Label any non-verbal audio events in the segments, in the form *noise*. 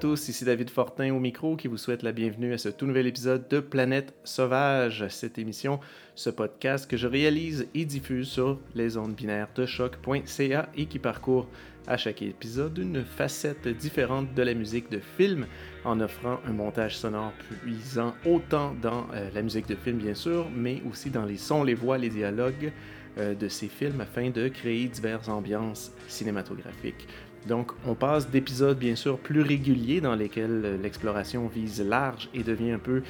tous, ici David Fortin au micro qui vous souhaite la bienvenue à ce tout nouvel épisode de Planète Sauvage, cette émission, ce podcast que je réalise et diffuse sur les ondes binaires de choc.ca et qui parcourt à chaque épisode une facette différente de la musique de film en offrant un montage sonore puisant autant dans euh, la musique de film bien sûr, mais aussi dans les sons, les voix, les dialogues euh, de ces films afin de créer diverses ambiances cinématographiques. Donc, on passe d'épisodes bien sûr plus réguliers dans lesquels euh, l'exploration vise large et devient un peu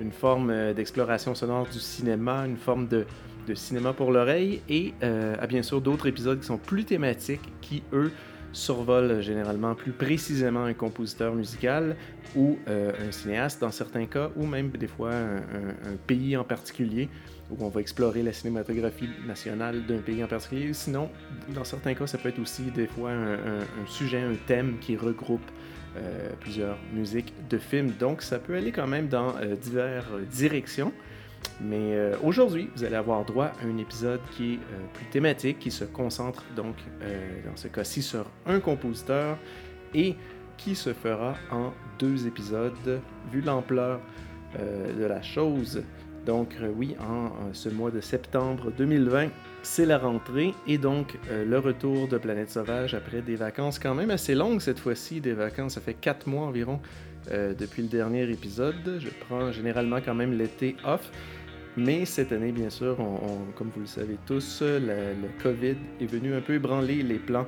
une forme euh, d'exploration sonore du cinéma, une forme de, cinéma pour l'oreille, et euh, à bien sûr d'autres épisodes qui sont plus thématiques, qui eux survolent généralement plus précisément un compositeur musical ou un cinéaste dans certains cas, ou même des fois un pays en particulier où on va explorer la cinématographie nationale d'un pays en particulier. Sinon, dans certains cas, ça peut être aussi des fois un, sujet, un thème qui regroupe euh, plusieurs musiques de films. Donc, ça peut aller quand même dans euh, diverses directions. Mais euh, aujourd'hui, vous allez avoir droit à un épisode qui est plus thématique, qui se concentre donc dans ce cas-ci sur un compositeur et qui se fera en deux épisodes, vu l'ampleur de la chose. Donc euh, oui, en, ce mois de septembre 2020, c'est la rentrée et donc euh, le retour de Planète Sauvage après des vacances quand même assez longues cette fois-ci, des vacances, ça fait quatre mois environ euh, depuis le dernier épisode. Je prends généralement quand même l'été off. Mais cette année, bien sûr, comme vous le savez tous, le COVID est venu un peu ébranler les plans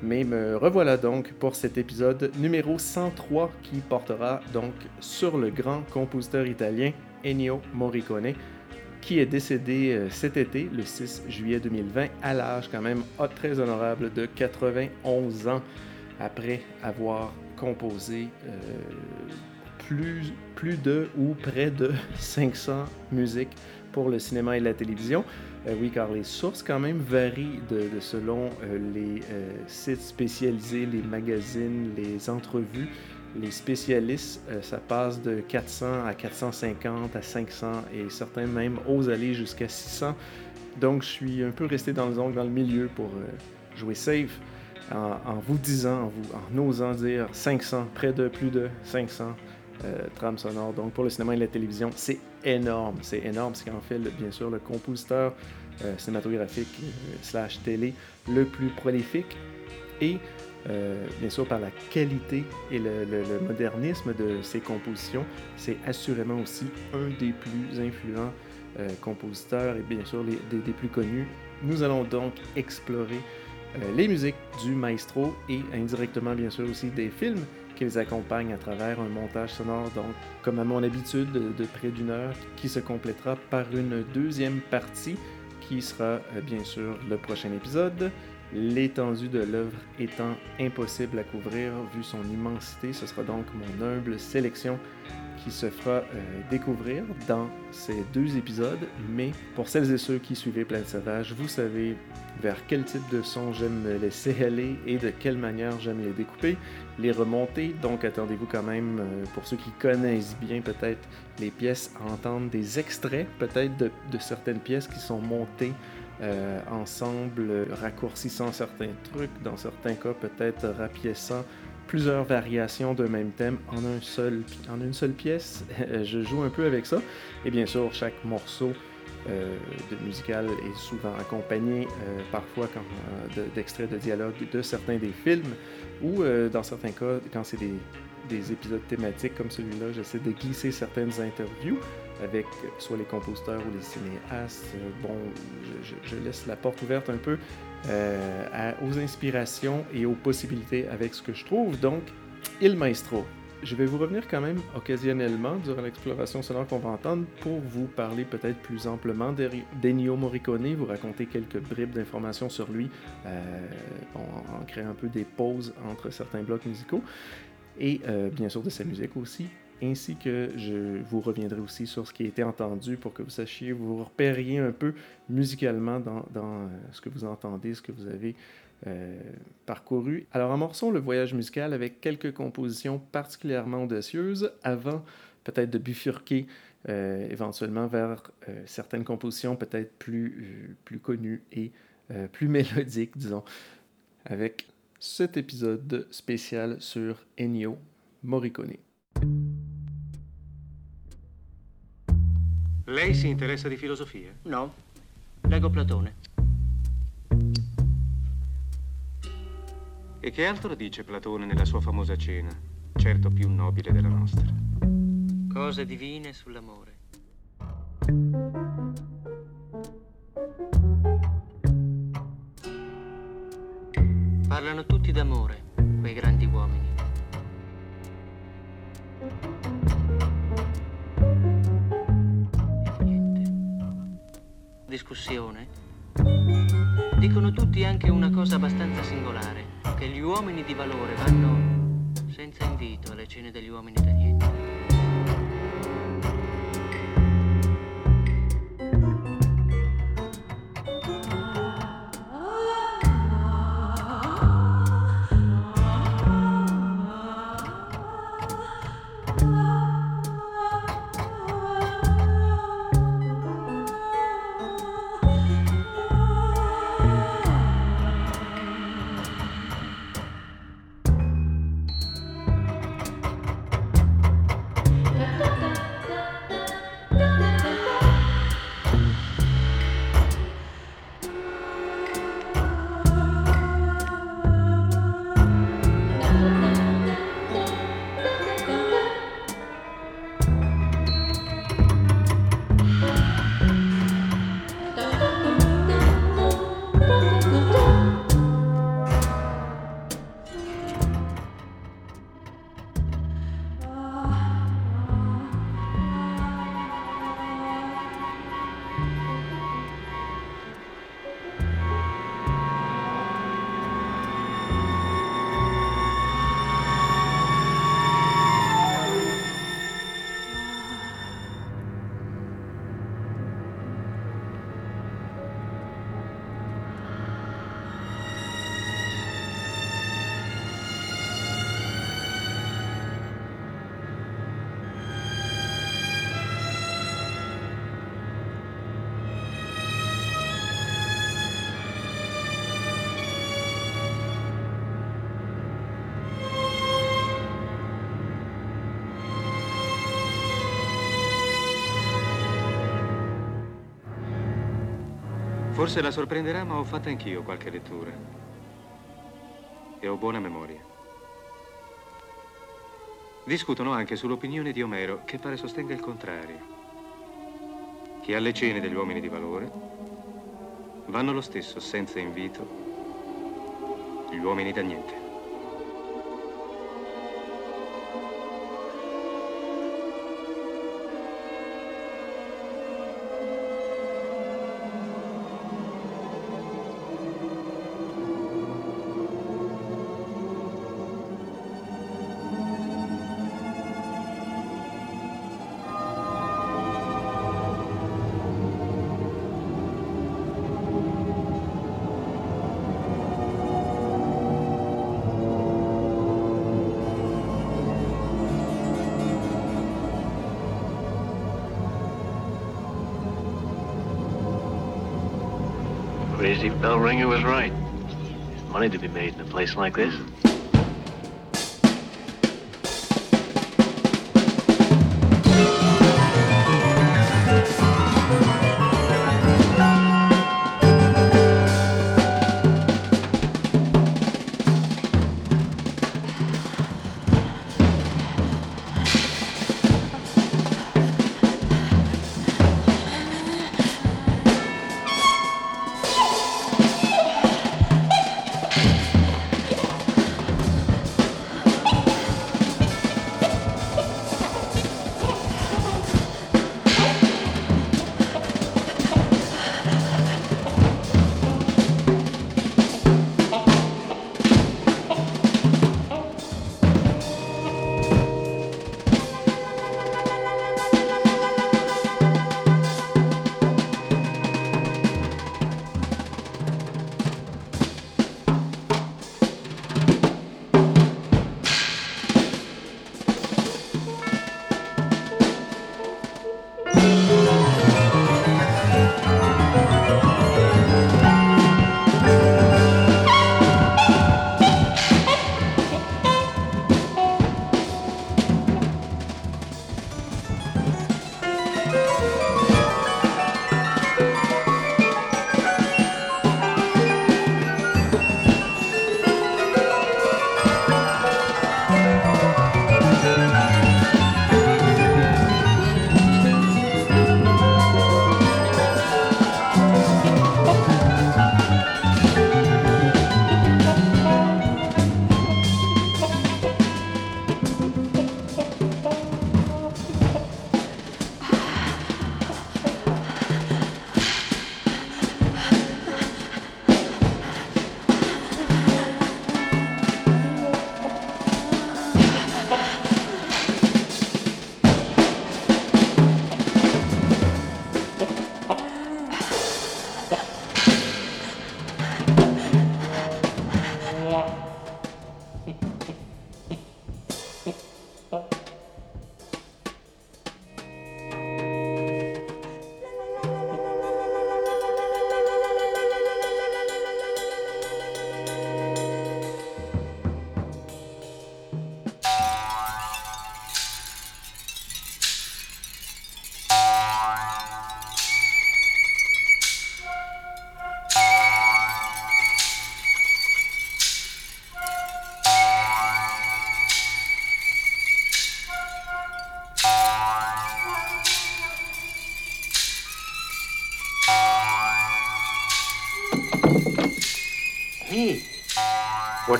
mais me revoilà donc pour cet épisode numéro 103 qui portera donc sur le grand compositeur italien Ennio Morricone, qui est décédé euh, cet été, le 6 juillet 2020, à l'âge quand même très honorable de 91 ans, après avoir composé euh, plus, plus de ou près de *laughs* 500 musiques pour le cinéma et la télévision. Euh, oui, car les sources quand même varient selon les sites spécialisés, les magazines, les entrevues les spécialistes, euh, ça passe de 400 à 450 à 500 et certains même osent aller jusqu'à 600. Donc je suis un peu resté dans le zone, dans le milieu pour euh, jouer safe en, vous disant, en, vous, en osant dire 500, près de plus de 500 euh, trames sonores. Donc pour le cinéma et la télévision, c'est énorme. C'est énorme. C'est en fait, bien sûr, le compositeur cinématographique slash télé le plus prolifique. Et euh, bien sûr par la qualité et le, modernisme de ses compositions. C'est assurément aussi un des plus influents euh, compositeurs et bien sûr des, plus connus. Nous allons donc explorer euh, les musiques du maestro et indirectement bien sûr aussi des films qui les accompagnent à travers un montage sonore, donc comme à mon habitude de près d'une heure, qui se complétera par une deuxième partie qui sera bien sûr le prochain épisode. L'étendue de l'œuvre étant impossible à couvrir vu son immensité, ce sera donc mon humble sélection qui se fera euh, découvrir dans ces deux épisodes. Mais pour celles et ceux qui suivaient Plein Sauvage, vous savez vers quel type de son j'aime me laisser et de quelle manière j'aime les découper, les remonter. Donc attendez-vous quand même, euh, pour ceux qui connaissent bien peut-être les pièces, à entendre des extraits peut-être de certaines pièces qui sont montées euh, ensemble, raccourcissant certains trucs, dans certains cas peut-être rapiéçant plusieurs variations d'un même thème en, un seul, en une seule pièce. *laughs* Je joue un peu avec ça. Et bien sûr, chaque morceau euh, de musical est souvent accompagné euh, parfois d'extraits de, dialogue de certains des films ou dans certains cas, quand c'est des, des épisodes thématiques comme celui-là, j'essaie de glisser certaines interviews avec soit les compositeurs ou les cinéastes. Bon, je, laisse la porte ouverte un peu euh, aux inspirations et aux possibilités avec ce que je trouve. Donc, Il Maestro. Je vais vous revenir quand même occasionnellement durant l'exploration sonore qu'on va entendre pour vous parler peut-être plus amplement d'Ennio Morricone, vous raconter quelques bribes d'informations sur lui, euh, en créant un peu des pauses entre certains blocs musicaux et euh, bien sûr de sa musique aussi, ainsi que je vous reviendrai aussi sur ce qui a été entendu pour que vous sachiez, vous repériez un peu musicalement dans, euh, ce que vous entendez, ce que vous avez euh, parcouru. Alors amorçons le voyage musical avec quelques compositions particulièrement audacieuses avant peut-être de bifurquer éventuellement vers certaines compositions peut-être plus, plus connues et plus *laughs* mélodiques, disons, avec cet épisode spécial sur Ennio Morricone. Lei si interessa di filosofia? No, leggo Platone. E che altro dice Platone nella sua famosa cena, certo più nobile della nostra? Cose divine sull'amore. Parlano tutti d'amore, Dicono tutti anche una cosa abbastanza singolare, che gli uomini di valore vanno senza invito alle cene degli uomini da Forse la sorprenderà, ma ho fatto anch'io qualche lettura. E ho buona memoria. Discutono anche sull'opinione di Omero, che pare sostenga il contrario. Che alle cene degli uomini di valore vanno lo stesso, senza invito, gli uomini da niente. Bell was right. Money to be made in a place like this.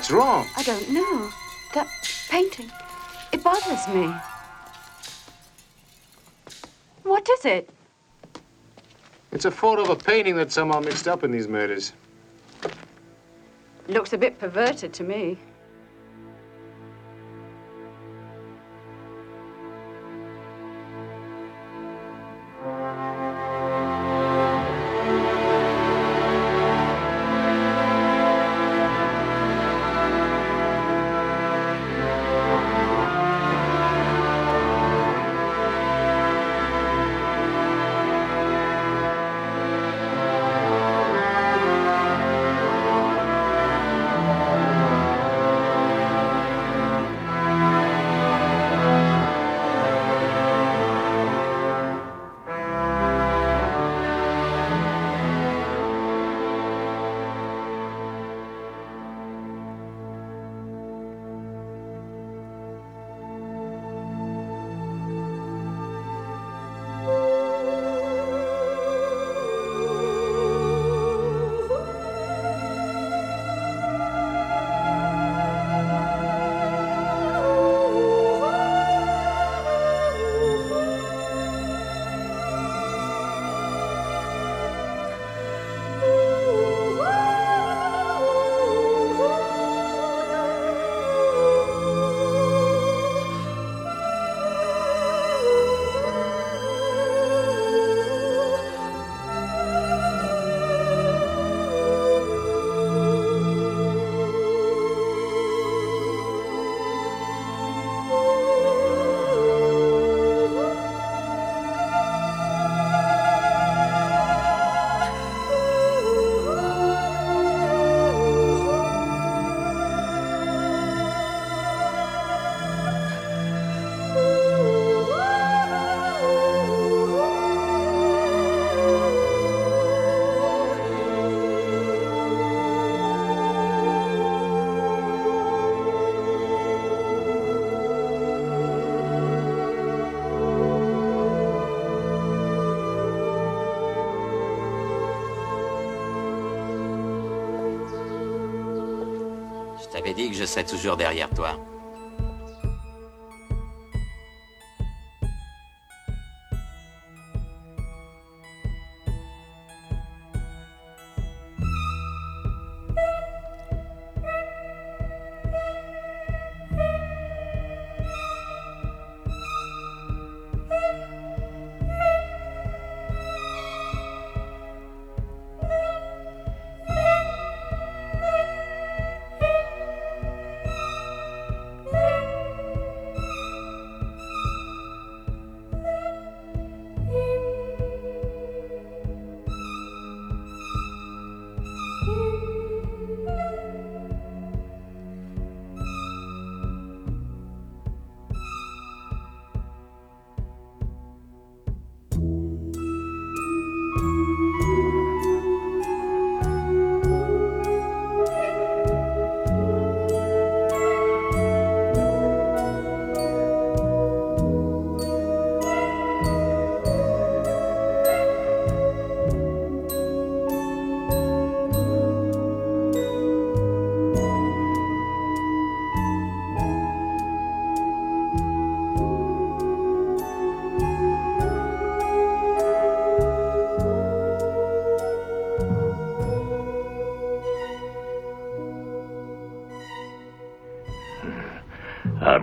What's wrong? I don't know. That painting, it bothers me. What is it? It's a photo of a painting that's somehow mixed up in these murders. Looks a bit perverted to me. Je serais toujours derrière toi.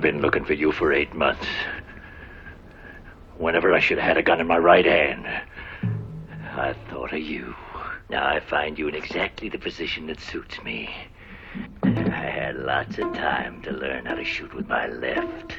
Been looking for you for eight months. Whenever I should have had a gun in my right hand, I thought of you. Now I find you in exactly the position that suits me. I had lots of time to learn how to shoot with my left.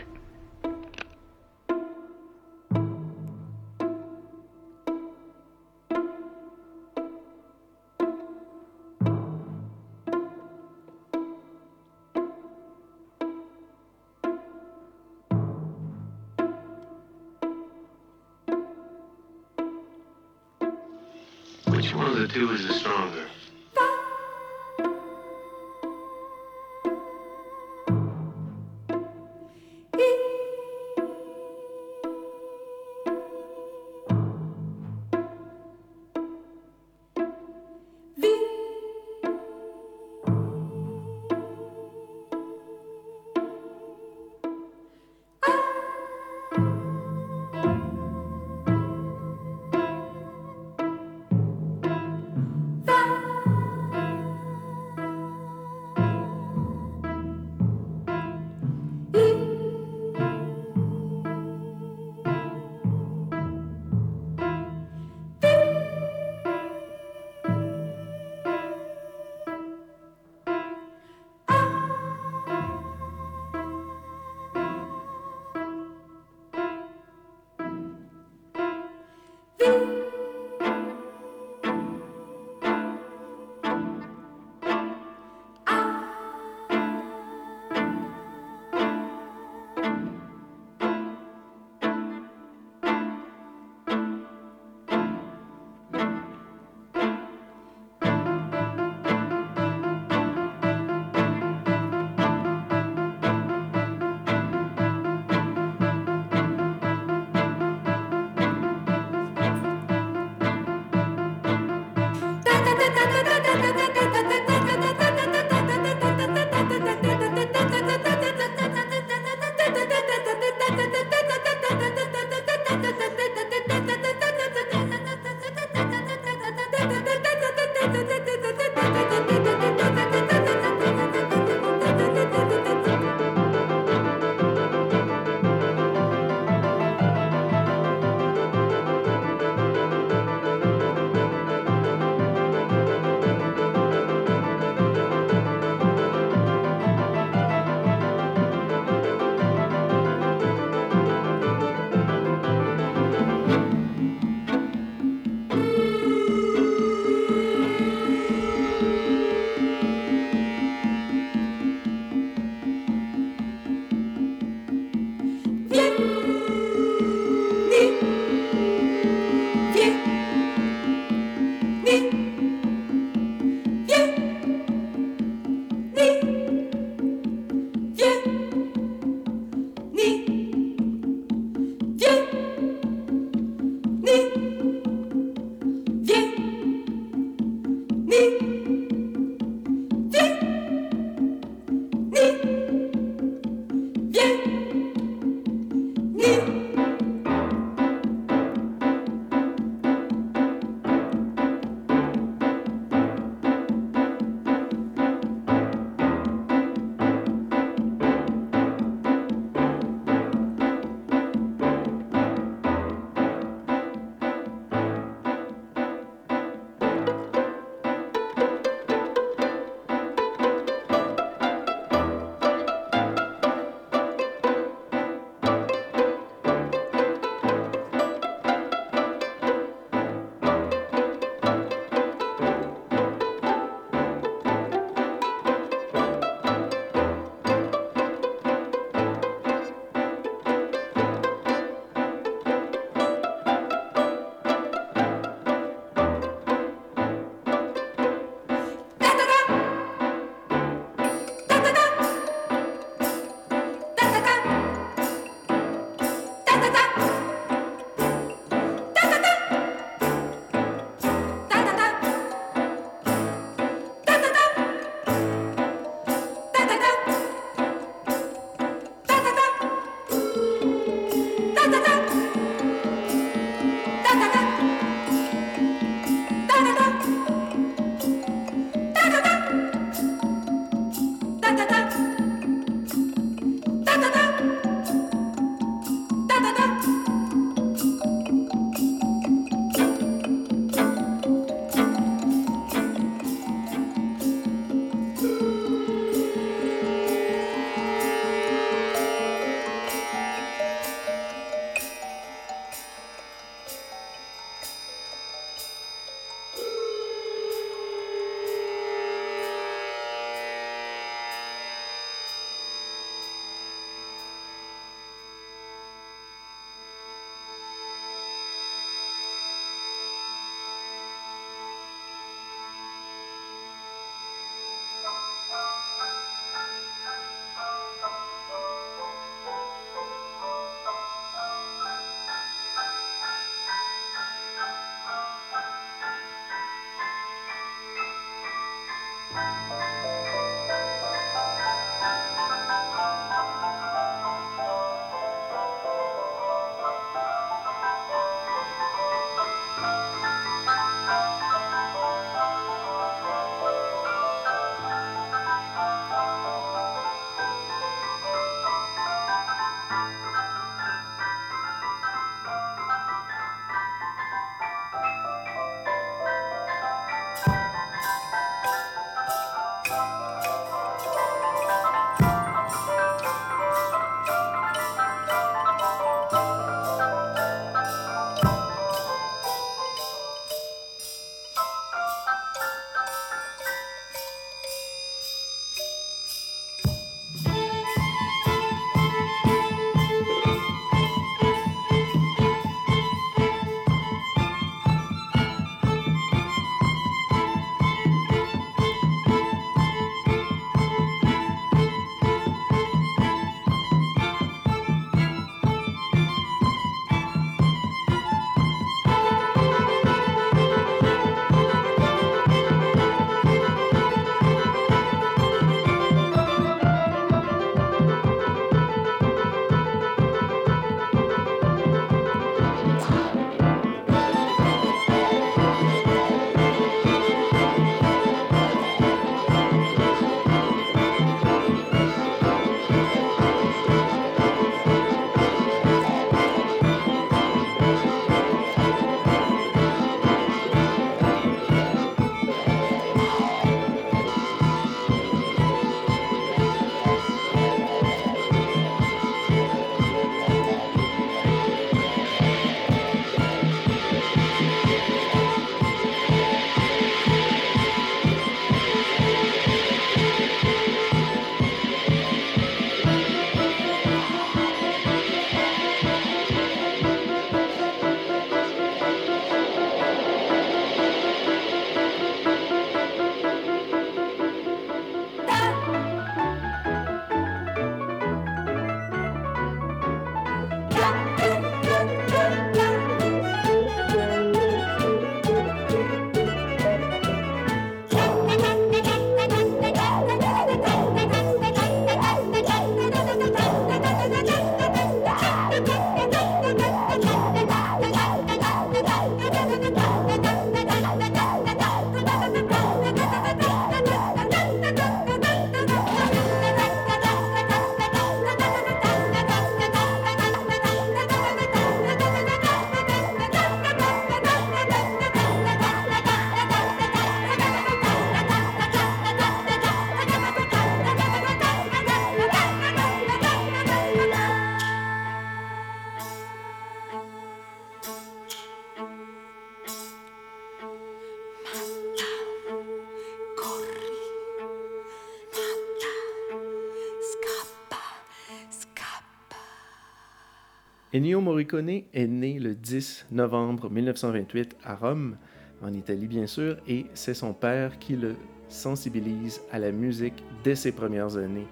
Ennio Morricone est né le 10 novembre 1928 à Rome, en Italie bien sûr, et c'est son père qui le sensibilise à la musique dès ses premières années,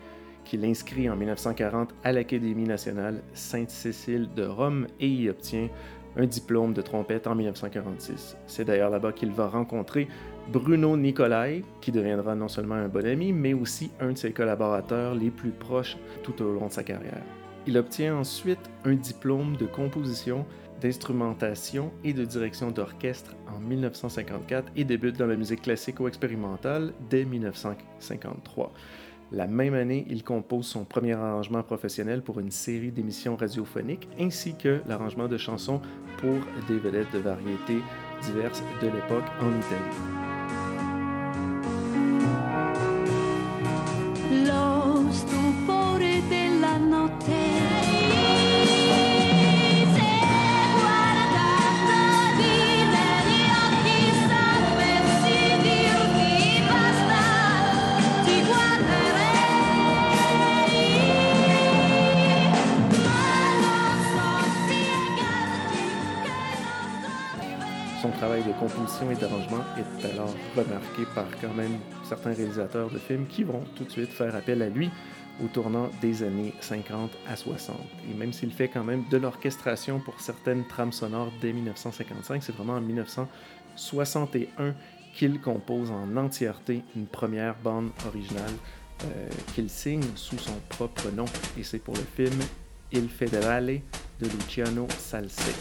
qui l'inscrit en 1940 à l'Académie nationale Sainte-Cécile de Rome et y obtient un diplôme de trompette en 1946. C'est d'ailleurs là-bas qu'il va rencontrer Bruno Nicolai, qui deviendra non seulement un bon ami, mais aussi un de ses collaborateurs les plus proches tout au long de sa carrière. Il obtient ensuite un diplôme de composition, d'instrumentation et de direction d'orchestre en 1954 et débute dans la musique classique ou expérimentale dès 1953. La même année, il compose son premier arrangement professionnel pour une série d'émissions radiophoniques ainsi que l'arrangement de chansons pour des vedettes de variétés diverses de l'époque en Italie. Et d'arrangement est alors remarqué par quand même certains réalisateurs de films qui vont tout de suite faire appel à lui au tournant des années 50 à 60. Et même s'il fait quand même de l'orchestration pour certaines trames sonores dès 1955, c'est vraiment en 1961 qu'il compose en entièreté une première bande originale euh, qu'il signe sous son propre nom. Et c'est pour le film Il Federale de Luciano Salse.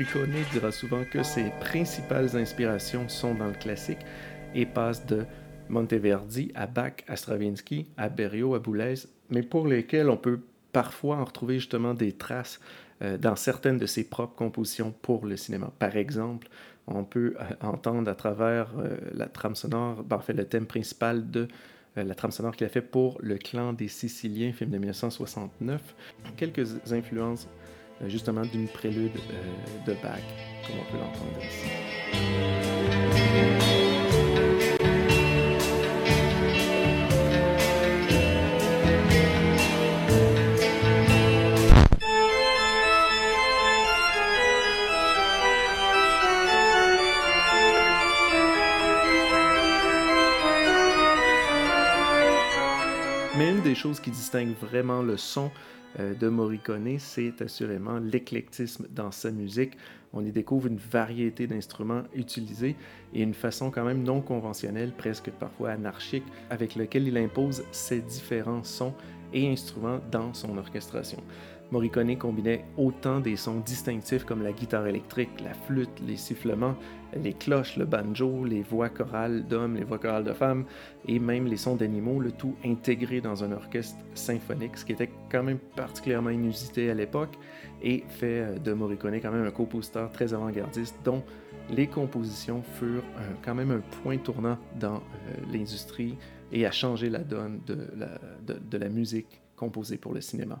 Morricone dira souvent que ses principales inspirations sont dans le classique et passent de Monteverdi à Bach, à Stravinsky, à Berio, à Boulez, mais pour lesquels on peut parfois en retrouver justement des traces euh, dans certaines de ses propres compositions pour le cinéma. Par exemple, on peut euh, entendre à travers euh, la trame sonore, ben, en fait le thème principal de la trame sonore qu'il a fait pour Le clan des Siciliens, film de 1969, quelques influences justement d'une prélude de Bach, comme on peut l'entendre ici. Distingue vraiment le son euh, de Morricone, c'est assurément l'éclectisme dans sa musique. On y découvre une variété d'instruments utilisés et une façon quand même non conventionnelle, presque parfois anarchique, avec lequel il impose ses différents sons et instruments dans son orchestration. Morricone combinait autant des sons distinctifs comme la guitare électrique, la flûte, les sifflements, les cloches, le banjo, les voix chorales d'hommes, les voix chorales de femmes et même les sons d'animaux, le tout intégré dans un orchestre symphonique, ce qui était quand même particulièrement inusité à l'époque et fait euh, de Morricone quand même un compositeur très avant-gardiste dont les compositions furent un- quand même un point tournant dans euh, l'industrie et a changé la donne de la musique composée pour le cinéma.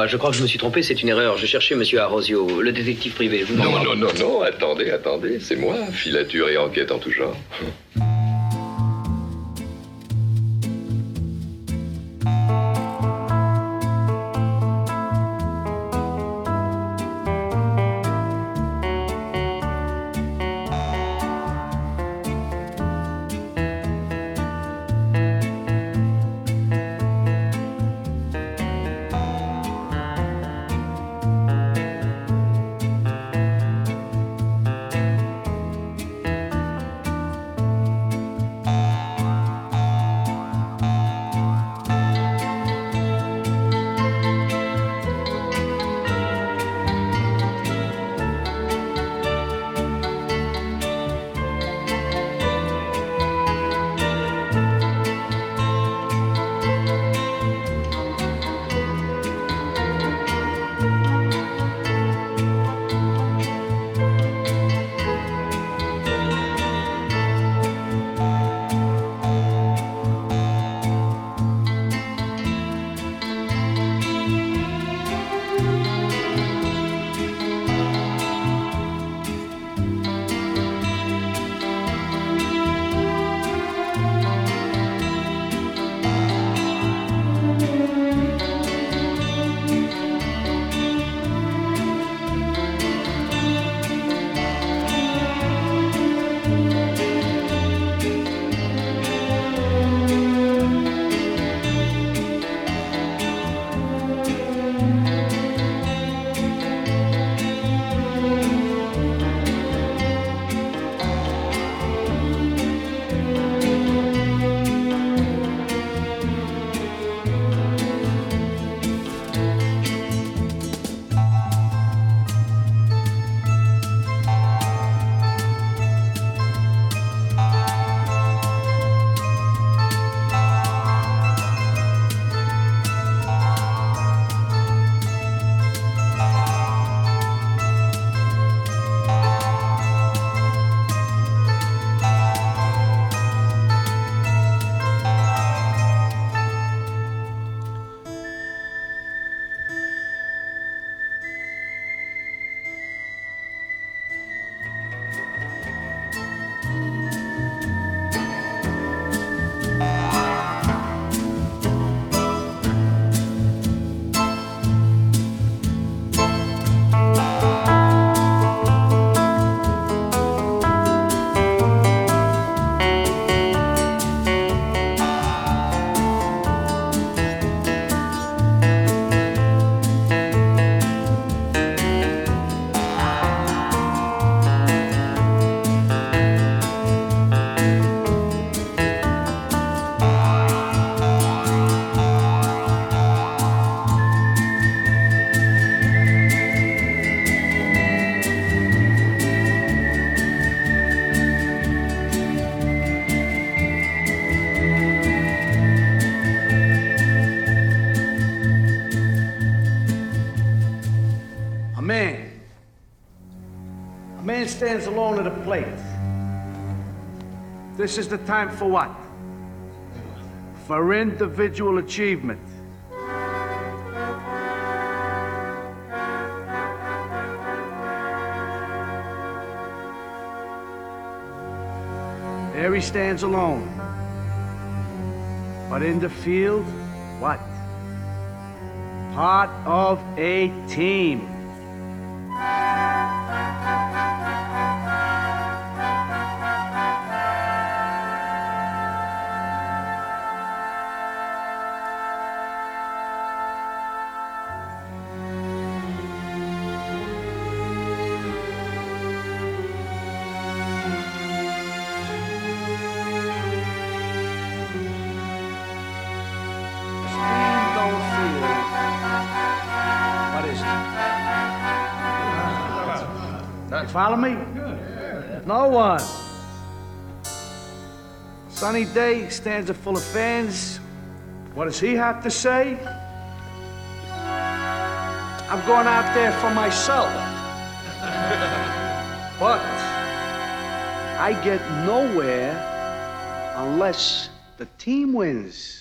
excusez-moi, je crois que je me suis trompé, c'est une erreur. Je cherchais Monsieur Arosio, le détective privé. Je vous Non, non, non, non, attendez, attendez, c'est moi, filature et enquête en tout genre. This is the time for what? For individual achievement. There he stands alone. But in the field, what? Part of a team. Follow me? No one. Sunny day, stands are full of fans. What does he have to say? I'm going out there for myself. *laughs* but I get nowhere unless the team wins.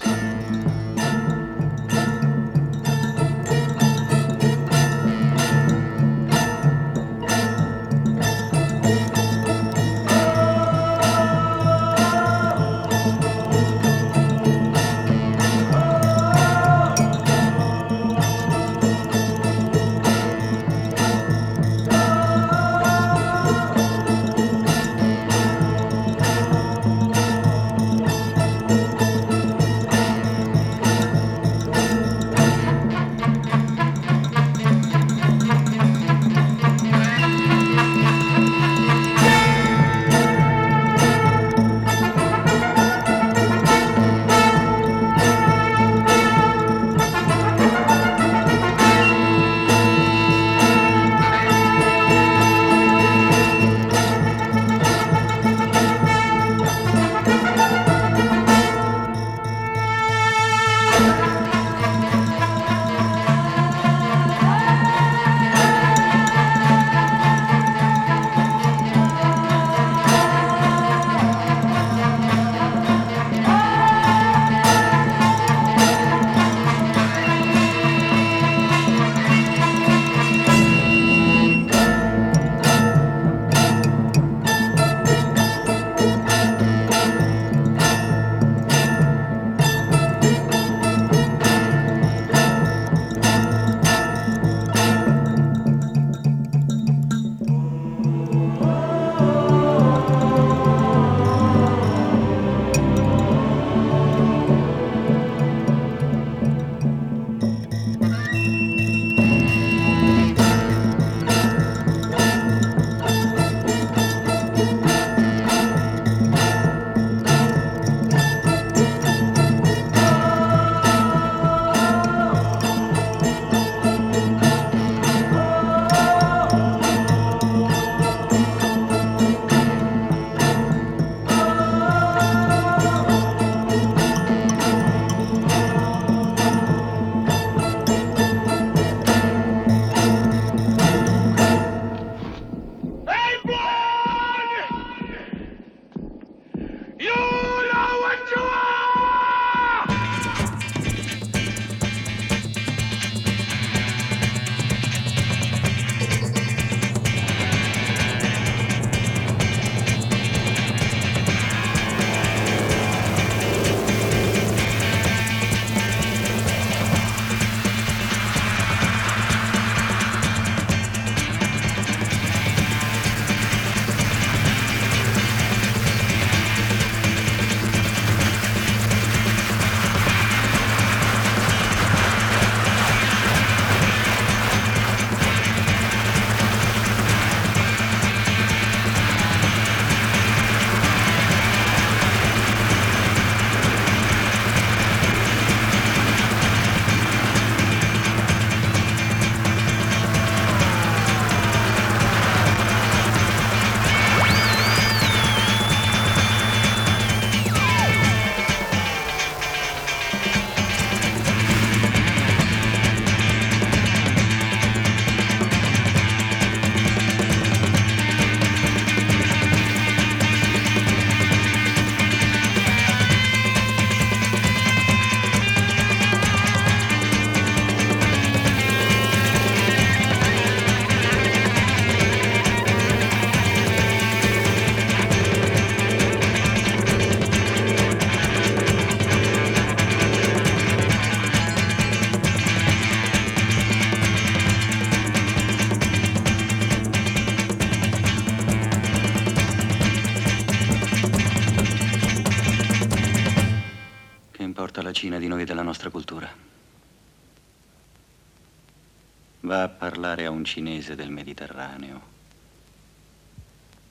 Va a parlare a un cinese del Mediterraneo,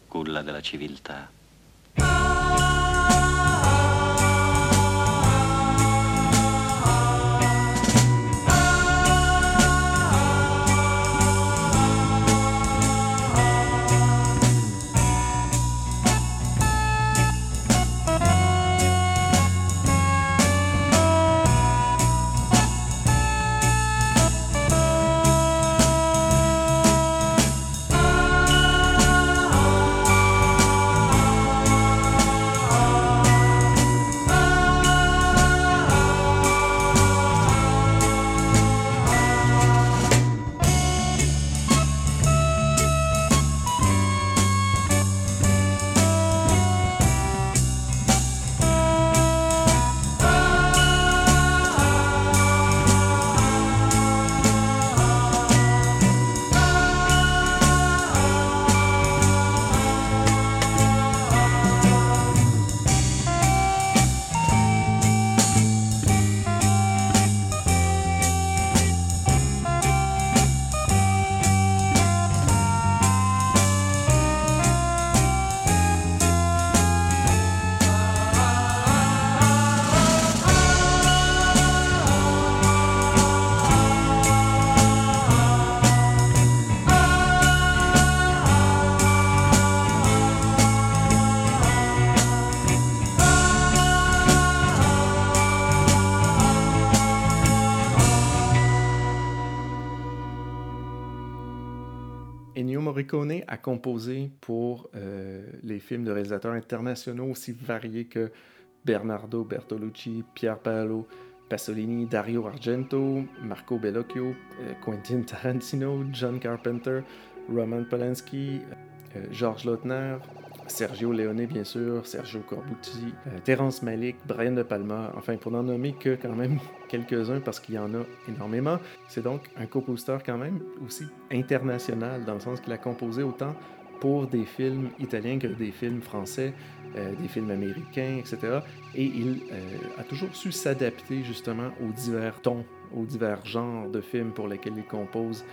culla della civiltà. Composé pour euh, les films de réalisateurs internationaux aussi variés que Bernardo Bertolucci, Pier Paolo Pasolini, Dario Argento, Marco Bellocchio, euh, Quentin Tarantino, John Carpenter, Roman Polanski, euh, Georges Lautner, Sergio Leone, bien sûr, Sergio Corbucci, euh, Terrence Malick, Brian De Palma, enfin, pour n'en nommer que quand même *laughs* quelques-uns parce qu'il y en a énormément. C'est donc un compositeur quand même aussi international, dans le sens qu'il a composé autant pour des films italiens que des films français, euh, des films américains, etc. Et il euh, a toujours su s'adapter justement aux divers tons, aux divers genres de films pour lesquels il compose.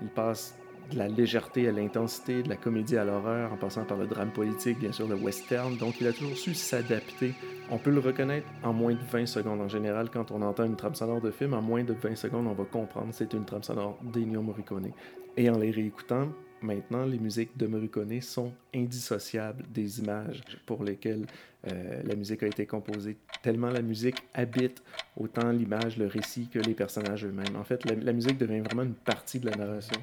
Il passe de la légèreté à l'intensité, de la comédie à l'horreur, en passant par le drame politique, bien sûr, le western. Donc, il a toujours su s'adapter. On peut le reconnaître en moins de 20 secondes. En général, quand on entend une trame sonore de film, en moins de 20 secondes, on va comprendre c'est une trame sonore d'Ennio Morricone. Et en les réécoutant, maintenant, les musiques de Morricone sont indissociables des images pour lesquelles euh, la musique a été composée. Tellement la musique habite autant l'image, le récit que les personnages eux-mêmes. En fait, la, la musique devient vraiment une partie de la narration.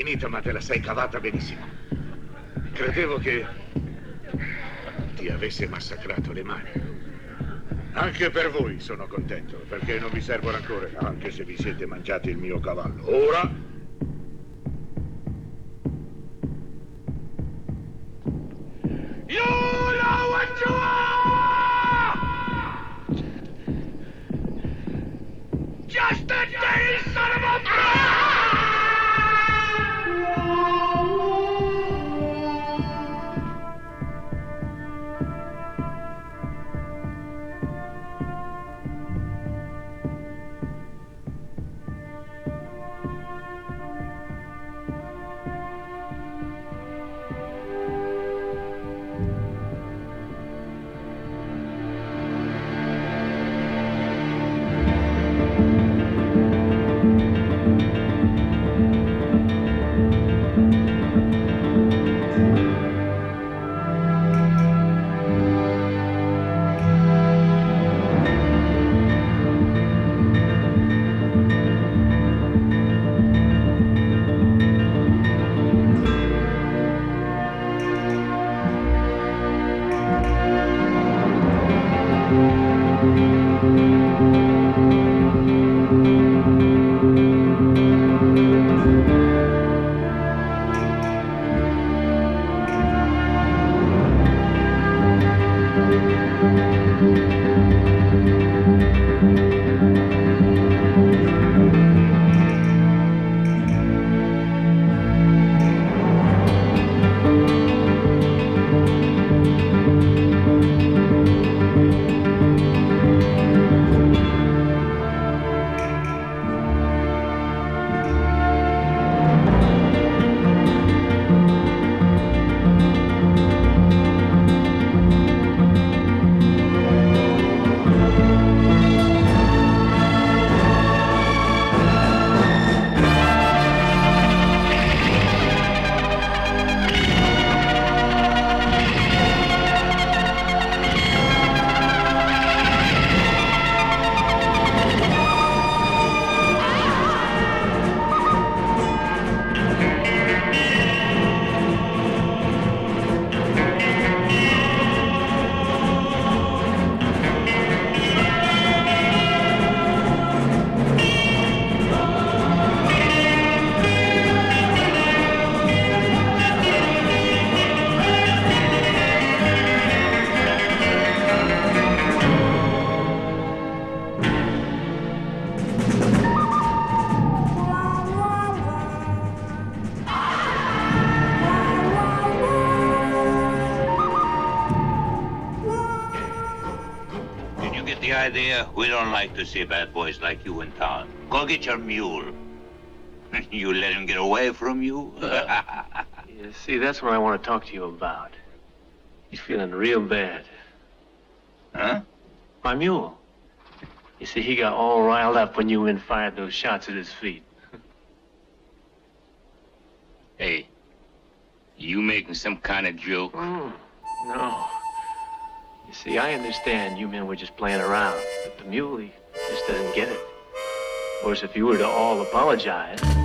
Finita, ma te la sei cavata benissimo. Credevo che ti avesse massacrato le mani. Anche per voi sono contento, perché non vi servono ancora, anche se vi siete mangiati il mio cavallo. Ora don't like to see bad boys like you in town. Go get your mule. *laughs* you let him get away from you? *laughs* You see, that's what I want to talk to you about. He's feeling real bad. Huh? My mule. You see, he got all riled up when you men fired those shots at his feet. hey, you making some kind of joke? Mm, no. You see, I understand you men were just playing around, but the muley just doesn't get it. Of course, if you were to all apologize.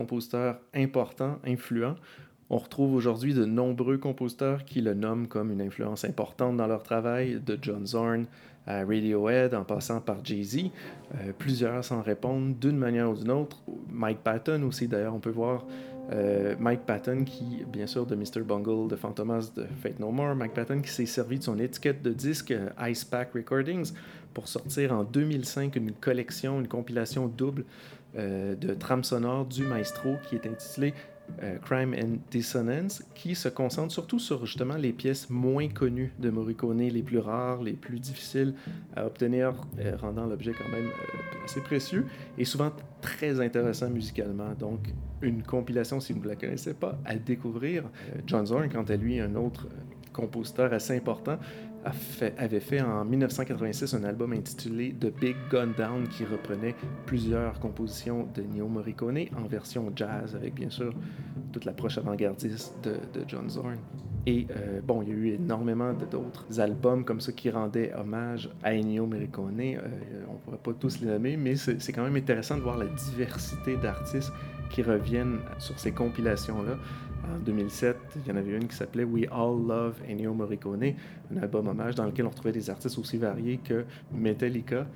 Compositeur important, influent. On retrouve aujourd'hui de nombreux compositeurs qui le nomment comme une influence importante dans leur travail, de John Zorn à Radiohead, en passant par Jay-Z. Euh, plusieurs s'en répondent d'une manière ou d'une autre. Mike Patton aussi, d'ailleurs, on peut voir euh, Mike Patton qui, bien sûr, de Mr. Bungle, de Fantomas, de Fate No More, Mike Patton qui s'est servi de son étiquette de disque euh, Ice Pack Recordings pour sortir en 2005 une collection, une compilation double euh, de trames sonores du maestro qui est intitulée euh, Crime and Dissonance, qui se concentre surtout sur justement les pièces moins connues de Morricone, les plus rares, les plus difficiles à obtenir, euh, rendant l'objet quand même assez précieux et souvent très intéressant musicalement. Donc, une compilation, si vous ne la connaissez pas, à découvrir. John Zorn, quant à lui, un autre compositeur assez important, avait fait en 1986 un album intitulé The Big Gun Down qui reprenait plusieurs compositions de Neo Morricone en version jazz avec bien sûr toute l'approche avant-gardiste de, de, John Zorn. Et euh, bon, il y a eu énormément d'autres albums comme ça qui rendaient hommage à Ennio Morricone. Euh, on ne pourrait pas tous les nommer, mais c'est quand même intéressant de voir la diversité d'artistes qui reviennent sur ces compilations-là. En 2007, il y en avait une qui s'appelait We All Love Ennio Morricone, un album hommage dans lequel on retrouvait des artistes aussi variés que Metallica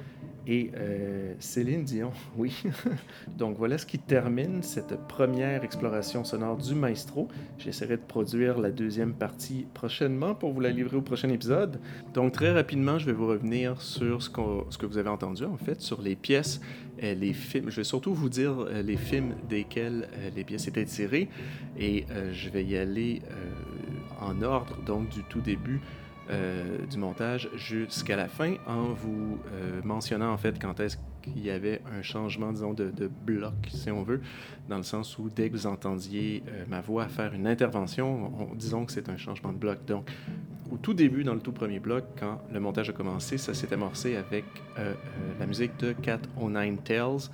et euh, Céline Dion, *laughs* oui. *laughs* Donc voilà ce qui termine cette première exploration sonore du maestro. J'essaierai de produire la deuxième partie prochainement pour vous la livrer au prochain épisode. Donc très rapidement, je vais vous revenir sur ce, qu ce que vous avez entendu en fait, sur les pièces, euh, les films. Je vais surtout vous dire euh, les films desquels euh, les pièces étaient tirées et je vais y aller en ordre, donc du tout début du montage jusqu'à la fin en vous mentionnant en fait quand est-ce qu'il y avait un changement, disons, de, bloc, si on veut, dans le sens où dès que vous entendiez ma voix faire une intervention, on, disons que c'est un changement de bloc. Donc, au tout début, dans le tout premier bloc, quand le montage a commencé, ça s'est amorcé avec la musique de Cat O' Nine Tales,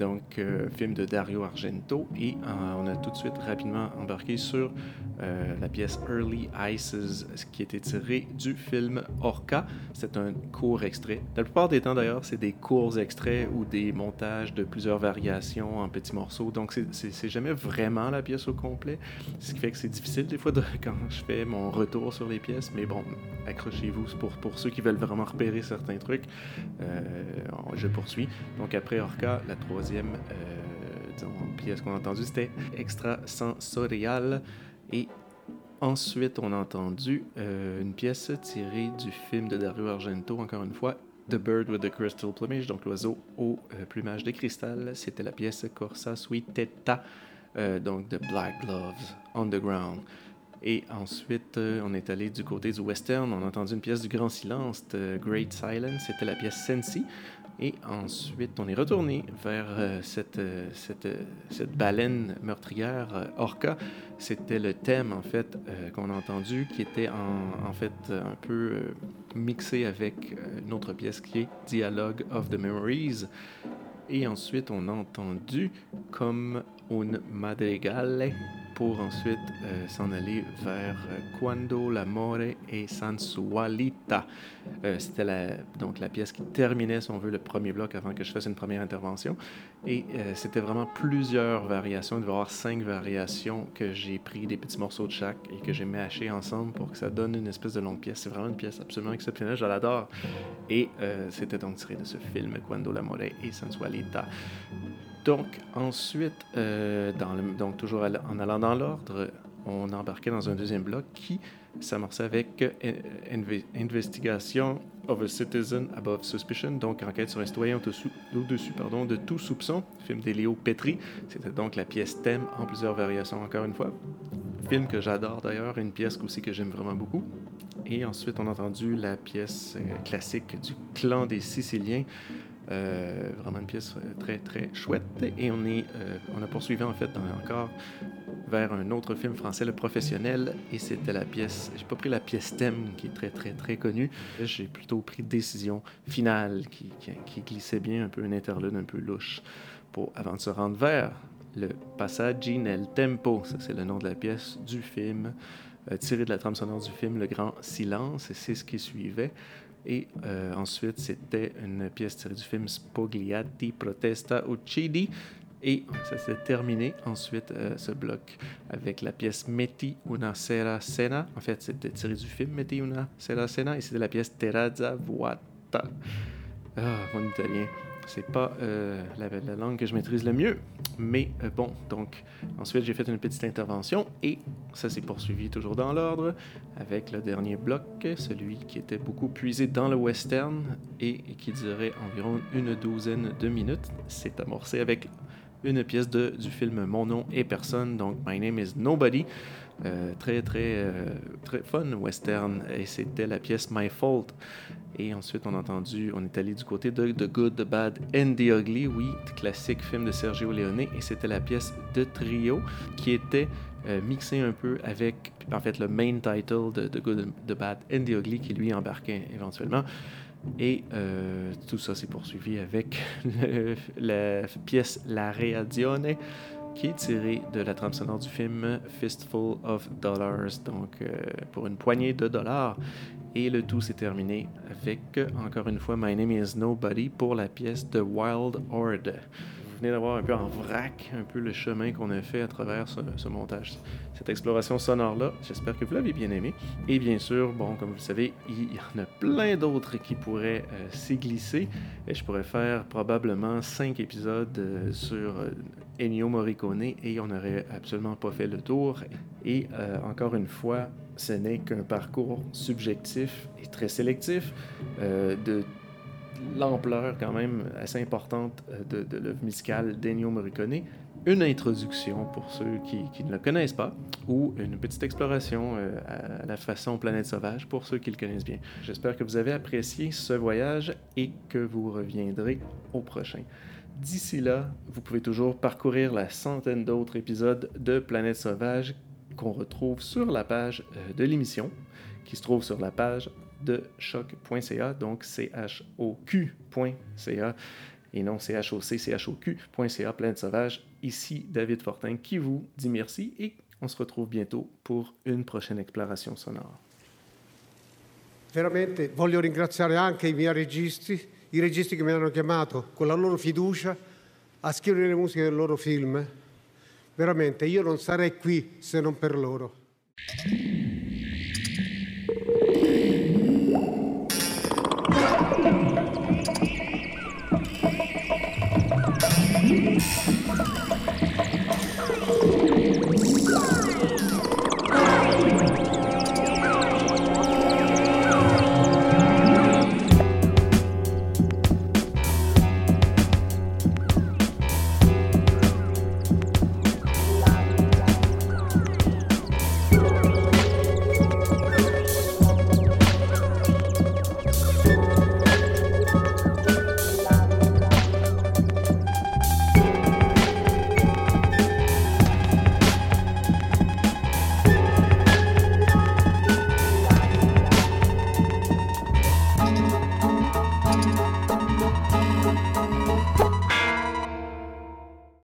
donc euh, film de Dario Argento, et euh, on a tout de suite rapidement embarqué sur euh, la pièce Early Ices, qui était tirée du film Orca. C'est un court extrait. La plupart des temps, d'ailleurs, c'est des courts extraits ou des montages de plusieurs variations en petits morceaux, donc c'est jamais vraiment la pièce au complet, ce qui fait que c'est difficile des fois *laughs* quand je fais mon retour sur les pièces, mais bon, accrochez-vous pour, pour ceux qui veulent vraiment repérer certains trucs. je poursuis. Donc après Orca, la troisième deuxième euh, disons, pièce qu'on a entendue, c'était Extrasensorial. Et Ensuite, on a entendu euh, une pièce tirée du film de Dario Argento, encore une fois, The Bird with the Crystal Plumage, donc l'oiseau au euh, plumage de cristal. C'était la pièce Corsa Suitetta, euh, donc de Black Gloves Underground. Et ensuite, euh, on est allé du côté du western. On a entendu une pièce du Grand Silence de Great Silence. C'était la pièce Sensi. Et ensuite, on est retourné vers euh, cette, euh, cette, euh, cette, baleine meurtrière, Orca. C'était le thème, en fait, qu'on a entendu, qui était en, en fait un peu mixé avec une autre pièce qui est Dialogue of the Memories. Et ensuite, on a entendu comme un madrigale pour ensuite euh, s'en aller vers euh, Quando l'amore e sensualita. Euh, C'était la, donc la pièce qui terminait, si on veut, le premier bloc avant que je fasse une première intervention. Et euh, c'était vraiment plusieurs variations. Il devait y avoir cinq variations que j'ai pris des petits morceaux de chaque et que j'ai mâché ensemble pour que ça donne une espèce de longue pièce. C'est vraiment une pièce absolument exceptionnelle. Je l'adore. Et euh, c'était donc tiré de ce film Quando l'amore e sensualita. Donc, ensuite, euh, donc toujours en allant dans l'ordre, on embarquait dans un deuxième bloc qui s'amorçait avec euh, Investigation of a Citizen Above Suspicion, donc enquête sur un citoyen au-dessus pardon, de tout soupçon, film d'Elio Petri. C'était donc la pièce thème en plusieurs variations, encore une fois. Film que j'adore d'ailleurs, une pièce aussi que j'aime vraiment beaucoup. Et ensuite, on a entendu la pièce euh, classique du clan des Siciliens, euh, vraiment une pièce euh, très, très chouette. Et on, est, euh, on a poursuivi en fait encore vers un autre film français, Le Professionnel, et c'était la pièce, j'ai pas pris la pièce thème qui est très, très, très connue, j'ai plutôt pris Décision finale qui, qui, glissait bien, un peu une interlude un peu louche, pour, avant de se rendre vers le Passaggi nel Tempo, ça c'est le nom de la pièce du film, euh, tiré de la trame sonore du film Le Grand Silence, et c'est ce qui suivait. Et euh, ensuite, c'était une pièce tirée du film Spogliati Protesta Uccidi. Et ça s'est terminé ensuite euh, ce bloc avec la pièce Metti una sera cena. En fait, c'était tiré du film Metti una sera cena et c'était la pièce Terrazza vuota. Ah, mon italien c'est pas euh, la, la, langue que je maîtrise le mieux. Mais euh, bon, donc ensuite j'ai fait une petite intervention et ça s'est poursuivi toujours dans l'ordre avec le dernier bloc, celui qui était beaucoup puisé dans le western et qui durait environ une douzaine de minutes. C'est amorcé avec une pièce de, du film Mon nom est personne, donc My Name is Nobody. Euh, très, très, euh, très fun western. Et c'était la pièce My Fault. Et ensuite, on a entendu, on est allé du côté de The Good, The Bad and The Ugly, oui, classique film de Sergio Leone. Et c'était la pièce de trio qui était euh, mixée un peu avec, en fait, le main title de The Good, The Bad and The Ugly qui lui embarquait éventuellement. Et tout ça s'est poursuivi avec *laughs* la pièce La Reazione qui est tirée de la trame sonore du film Fistful of Dollars, donc euh, pour une poignée de dollars. Et le tout s'est terminé avec, encore une fois, My Name is Nobody pour la pièce The Wild Horde. Venez d'avoir un peu en vrac un peu le chemin qu'on a fait à travers ce, montage, cette exploration sonore-là. J'espère que vous l'avez bien aimé. Et bien sûr, bon, comme vous le savez, il y en a plein d'autres qui pourraient euh, s'y glisser. Et je pourrais faire probablement cinq épisodes euh, sur euh, Ennio Morricone et on n'aurait absolument pas fait le tour. Et encore une fois, ce n'est qu'un parcours subjectif et très sélectif de l'ampleur quand même assez importante euh, de, l'œuvre musicale d'Ennio Morricone. Une introduction pour ceux qui, qui, ne le connaissent pas, ou une petite exploration euh, à la façon Planète Sauvage pour ceux qui le connaissent bien. J'espère que vous avez apprécié ce voyage et que vous reviendrez au prochain. D'ici là, vous pouvez toujours parcourir la centaine d'autres épisodes de Planète Sauvage qu'on retrouve sur la page euh, de l'émission, qui se trouve sur la page de choc.ca, donc choq.ca et non choc, choq.ca, Planète Sauvage. Ici David Fortin qui vous dit merci et on se retrouve bientôt pour une prochaine exploration sonore. Veramente voglio ringraziare anche i miei registi, i registi che mi hanno chiamato con la loro fiducia a scrivere le musiche del loro film. Veramente io non sarei qui se non per loro.